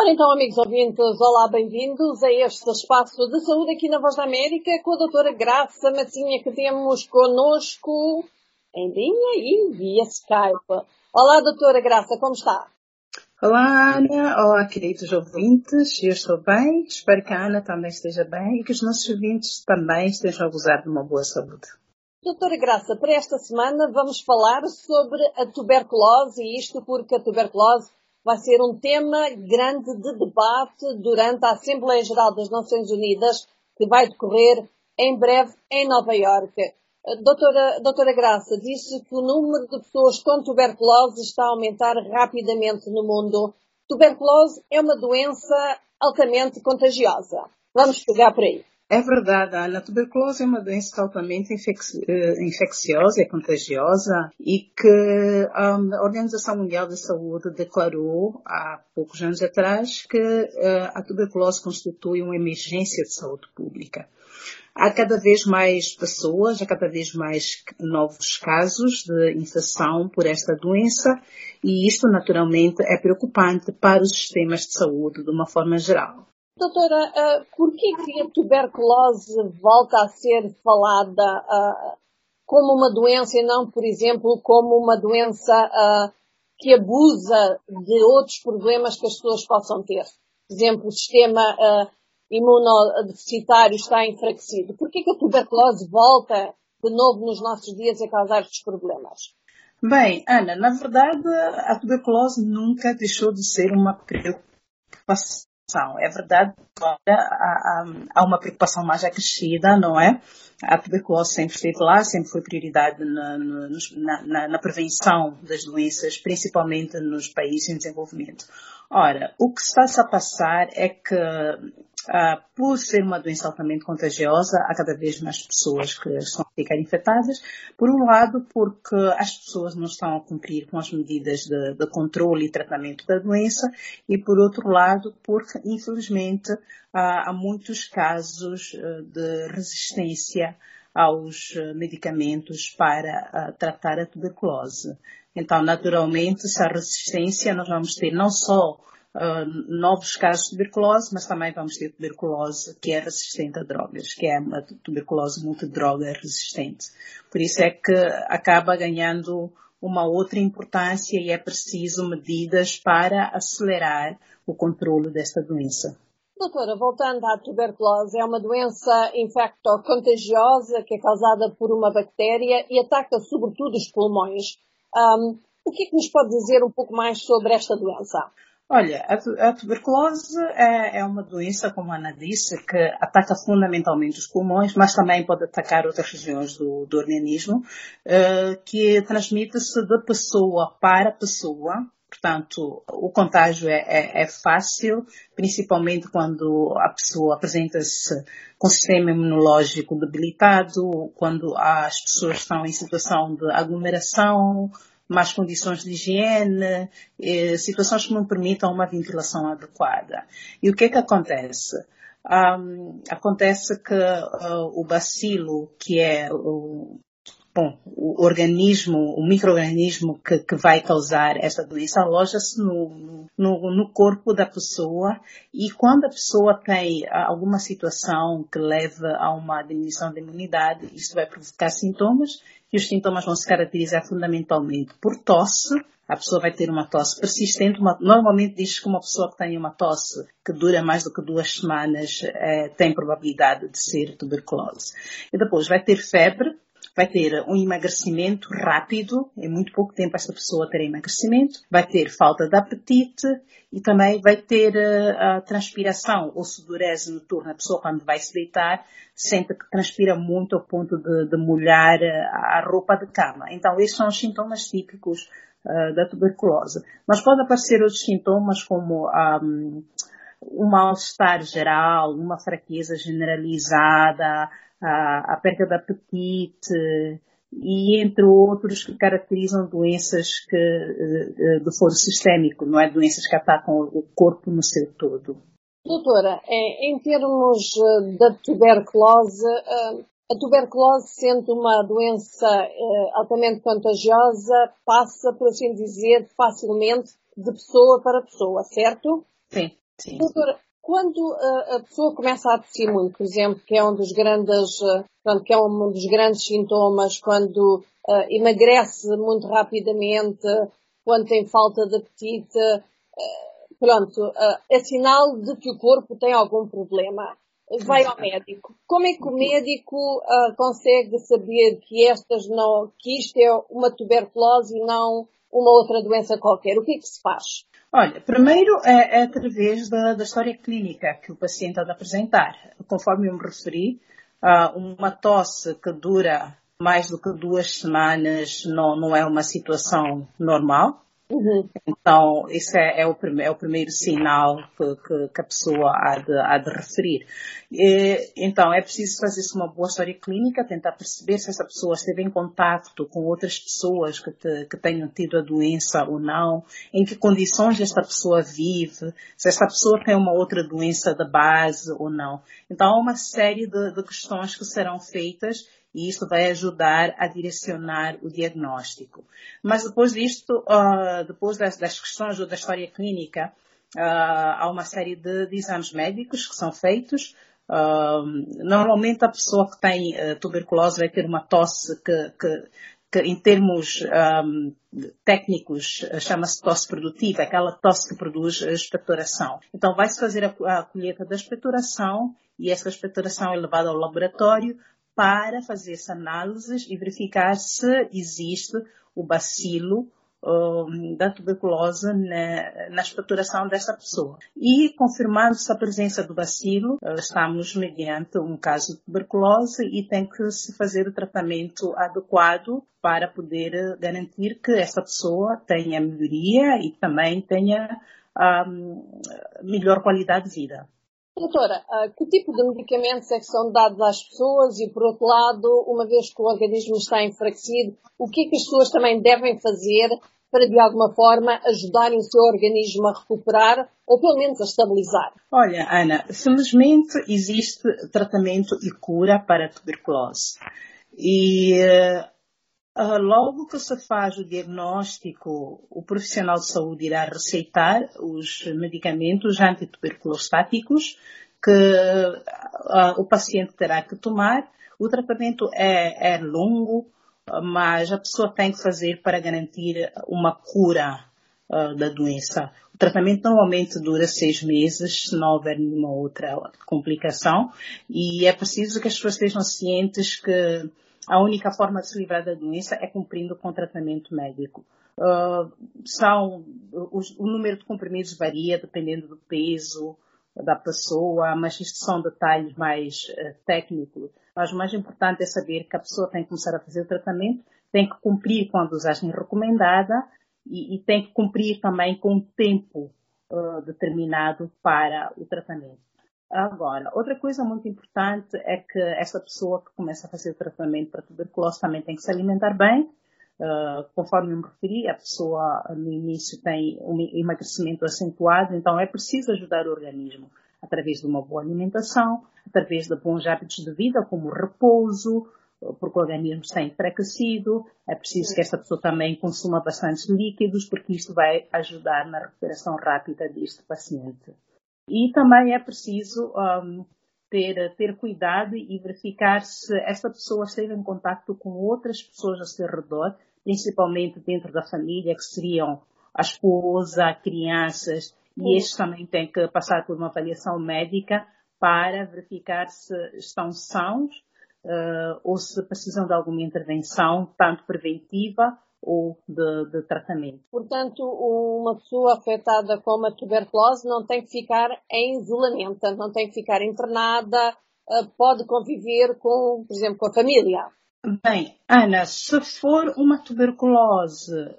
Ora então, amigos ouvintes, olá, bem-vindos a este espaço de saúde aqui na Voz da América com a doutora Graça Massinha que temos connosco em linha e via Skype. Olá, doutora Graça, como está? Olá, Ana. Olá, queridos ouvintes. Eu estou bem. Espero que a Ana também esteja bem e que os nossos ouvintes também estejam a gozar de uma boa saúde. Doutora Graça, para esta semana vamos falar sobre a tuberculose e isto porque a tuberculose vai ser um tema grande de debate durante a Assembleia Geral das Nações Unidas, que vai decorrer em breve em Nova Iorque. Doutora, doutora Graça, disse que o número de pessoas com tuberculose está a aumentar rapidamente no mundo. Tuberculose é uma doença altamente contagiosa. Vamos pegar por aí. É verdade, Ana. A tuberculose é uma doença altamente eh, infecciosa, é contagiosa e que a Organização Mundial da Saúde declarou há poucos anos atrás que eh, a tuberculose constitui uma emergência de saúde pública. Há cada vez mais pessoas, há cada vez mais novos casos de infecção por esta doença e isto naturalmente é preocupante para os sistemas de saúde de uma forma geral. Doutora, uh, por que, a tuberculose volta a ser falada uh, como uma doença e não, por exemplo, como uma doença uh, que abusa de outros problemas que as pessoas possam ter? Por exemplo, o sistema uh, imunodeficitário está enfraquecido. Por que, que a tuberculose volta de novo nos nossos dias a causar estes problemas? Bem, Ana, na verdade, a tuberculose nunca deixou de ser uma preocupação é verdade que há, há, uma preocupação mais acrescida, não é? A tuberculose sempre esteve lá, sempre foi prioridade na, na, na prevenção das doenças, principalmente nos países em desenvolvimento. Ora, o que está-se a passar é que Uh, por ser uma doença altamente contagiosa, há cada vez mais pessoas que estão a ficar infectadas. Por um lado, porque as pessoas não estão a cumprir com as medidas de, de controle e tratamento da doença, e por outro lado, porque, infelizmente, há muitos casos uh, de resistência aos medicamentos para tratar a tuberculose. Então, naturalmente, se resistência, nós vamos ter não só uh, novos casos de tuberculose, mas também vamos ter tuberculose que é resistente a drogas, que é uma tuberculose multidroga resistente. Por isso é que acaba ganhando uma outra importância e é preciso medidas para acelerar o controle desta doença. Doutora, voltando à tuberculose, é uma doença infecto-contagiosa que é causada por uma bactéria e ataca sobretudo os pulmões. Um, o que é que nos pode dizer um pouco mais sobre esta doença? Olha, a, tuberculose é, é, uma doença, como a Ana disse, que ataca fundamentalmente os pulmões, mas também pode atacar outras regiões do, do organismo, uh, que transmite-se de pessoa para pessoa. Portanto, o contágio é, é, é fácil, principalmente quando a pessoa apresenta-se com sistema imunológico debilitado, quando as pessoas estão em situação de aglomeração, más condições de higiene, eh, situações que não permitam uma ventilação adequada. E o que é que acontece? Um, acontece que uh, o bacilo, que é o, bom, o organismo, o microorganismo que, que vai causar esta doença aloja-se no, no, no, corpo da pessoa e quando a pessoa tem alguma situação que leva a uma diminuição da imunidade, isso vai provocar sintomas e os sintomas vão se caracterizar fundamentalmente por tosse, a pessoa vai ter uma tosse persistente. Uma, normalmente diz que uma pessoa que tem uma tosse que dura mais do que duas semanas é, tem probabilidade de ser tuberculose. E depois vai ter febre, vai ter um emagrecimento rápido, em muito pouco tempo esta pessoa terá emagrecimento, vai ter falta de apetite e também vai ter uh, a transpiração ou sudorese noturna. A pessoa quando vai se deitar sente que transpira muito ao ponto de, de molhar eh, a roupa de cama. Então esses são os sintomas típicos uh, da tuberculose. Mas pode aparecer outros sintomas como um, um mal-estar geral, uma fraqueza generalizada, a, a perda de apetite e entre outros que caracterizam doenças que, eh, eh, do foro sistémico, não é? Doenças que atacam o corpo no seu todo. Doutora, em termos eh, da tuberculose, a tuberculose, sendo uma doença altamente contagiosa, passa, por assim dizer, facilmente de pessoa para pessoa, certo? Sim, Sim. Doutora, quando a, a, pessoa começa a tossir muito, por exemplo, que é um dos grandes, portanto, que é um dos grandes sintomas, quando uh, emagrece muito rapidamente, quando tem falta de apetite, pronto, é sinal de que o corpo tem algum problema. Vai ao médico. Como é que o médico consegue saber que estas não, que isto é uma tuberculose e não uma outra doença qualquer? O que é que se faz? Olha, primeiro é, é através da, da, história clínica que o paciente há de apresentar. Conforme eu me referi, uma tosse que dura mais do que duas semanas não, não é uma situação normal. Uhum. Então, esse é, é, o, é, o, primeiro sinal que, que, que a pessoa há de, há de referir. E, então, é preciso fazer-se uma boa história clínica, tentar perceber se essa pessoa esteve em contato com outras pessoas que, te, que tenham tido a doença ou não, em que condições esta pessoa vive, se essa pessoa tem uma outra doença de base ou não. Então, há uma série de, de questões que serão feitas e isso vai ajudar a direcionar o diagnóstico. Mas depois disto, uh, depois das, das, questões da história clínica, uh, há uma série de, de, exames médicos que são feitos. Uh, normalmente a pessoa que tem tuberculose vai ter uma tosse que, que, que em termos um, técnicos chama-se tosse produtiva, aquela tosse que produz expectoração. Então vai-se fazer a, a colheita da expectoração e essa expectoração é levada ao laboratório para fazer essa análise e verificar se existe o bacilo um, da tuberculose na, na dessa pessoa. E confirmando-se a presença do bacilo, uh, estamos mediante um caso de tuberculose e tem que se fazer o tratamento adequado para poder garantir que essa pessoa tenha melhoria e também tenha um, melhor qualidade de vida. Doutora, uh, que tipo de medicamentos é que são dados às pessoas e, por outro lado, uma vez que o organismo está enfraquecido, o que é que as pessoas também devem fazer para, de alguma forma, ajudarem o seu organismo a recuperar ou, pelo menos, a estabilizar? Olha, Ana, felizmente existe tratamento e cura para a tuberculose. E uh, logo que se faz o diagnóstico, o profissional de saúde irá receitar os medicamentos antituberculostáticos que uh, o paciente terá que tomar. O tratamento é, é longo, mas a pessoa tem que fazer para garantir uma cura uh, da doença. O tratamento normalmente dura seis meses, se não houver nenhuma outra complicação, e é preciso que as pessoas estejam cientes que a única forma de se livrar da doença é cumprindo com tratamento médico. Uh, são, os, o número de comprimidos varia dependendo do peso da pessoa, mas isto são detalhes mais uh, técnicos. Mas o mais importante é saber que a pessoa tem que começar a fazer o tratamento, tem que cumprir com a dosagem recomendada e, e tem que cumprir também com o tempo uh, determinado para o tratamento. Agora, outra coisa muito importante é que essa pessoa que começa a fazer o tratamento para tuberculose também tem que se alimentar bem. Uh, conforme me referi, a pessoa no início tem um emagrecimento acentuado, então é preciso ajudar o organismo através de uma boa alimentação, através de bons hábitos de vida, como repouso, porque o organismo está enfraquecido, é preciso que essa pessoa também consuma bastante líquidos, porque isto vai ajudar na recuperação rápida deste paciente. E também é preciso um, ter, ter cuidado e verificar se esta pessoa esteve em contato com outras pessoas ao seu redor, principalmente dentro da família, que seriam a esposa, crianças, e estes também têm que passar por uma avaliação médica para verificar se estão sãos uh, ou se precisam de alguma intervenção, tanto preventiva ou de, de, tratamento. Portanto, uma pessoa afetada com a tuberculose não tem que ficar em isolamento, não tem que ficar internada, uh, pode conviver com, por exemplo, com a família. Bem, Ana, se for uma tuberculose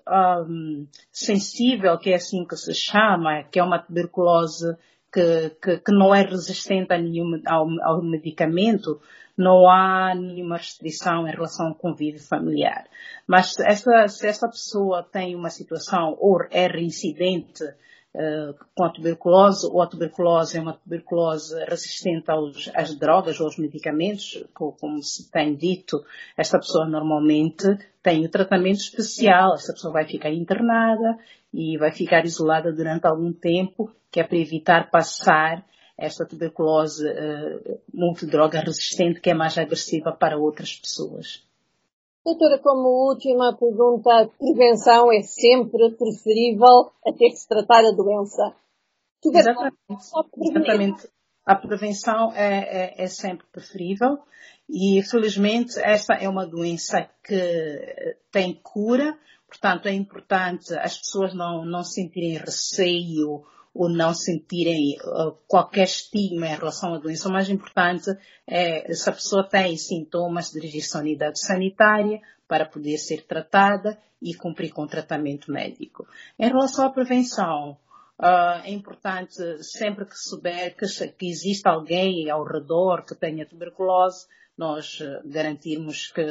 um, sensível, que é assim que se chama, que é uma tuberculose que, que, que não é resistente a nenhum, ao, ao, medicamento, não há nenhuma restrição em relação ao convívio familiar. Mas essa, se essa pessoa tem uma situação ou é reincidente uh, com a tuberculose, ou a tuberculose é uma tuberculose resistente aos, às drogas ou aos medicamentos, como se tem dito, esta pessoa normalmente tem o um tratamento especial, esta pessoa vai ficar internada e vai ficar isolada durante algum tempo que é para evitar passar esta tuberculose uh, multidroga resistente que é mais agressiva para outras pessoas. Doutora, como última pergunta, a prevenção é sempre preferível a ter que se tratar a doença. Exatamente. Exatamente. A prevenção é, é, é, sempre preferível e, felizmente, esta é uma doença que tem cura, portanto, é importante as pessoas não, não sentirem receio ou não sentirem uh, qualquer estigma em relação à doença. O mais importante é se a pessoa tem sintomas, dirigir-se à unidade sanitária para poder ser tratada e cumprir com o tratamento médico. Em relação à prevenção, uh, é importante sempre que souber que, existe alguém ao redor que tenha tuberculose, nós uh, garantirmos que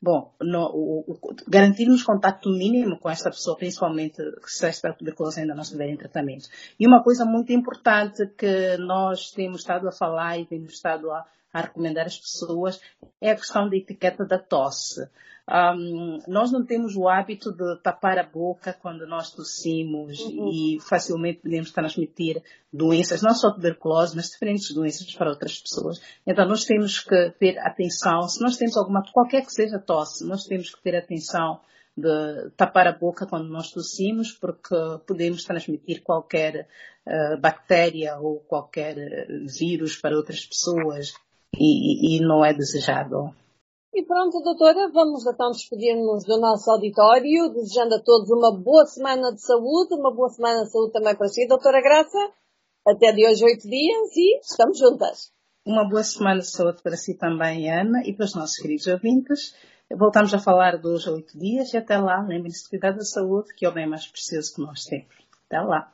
Bom, no, o, o, garantirmos contato mínimo com esta pessoa, principalmente se esta tuberculose ainda não estiver em tratamento. E uma coisa muito importante que nós temos estado a falar e temos estado a, a recomendar às pessoas é a questão da etiqueta da tosse. Um, nós não temos o hábito de tapar a boca quando nós tossimos uhum. e facilmente podemos transmitir doenças, não só tuberculose, mas diferentes doenças para outras pessoas. Então nós temos que ter atenção, se nós temos alguma, qualquer que seja tosse, nós temos que ter atenção de tapar a boca quando nós tossimos, porque podemos transmitir qualquer uh, bactéria ou qualquer eh, vírus para outras pessoas e, e não é desejado. E pronto, doutora, vamos então despedir-nos do nosso auditório, desejando a todos uma boa semana de saúde, uma boa semana de saúde também para si, doutora Graça. Até de hoje oito dias e estamos juntas. Uma boa semana de saúde para si também, Ana, e para os nossos queridos ouvintes. Voltamos a falar dos oito dias e até lá, lembrem-se de cuidar da saúde, que é o bem mais precioso que nós temos. Até lá.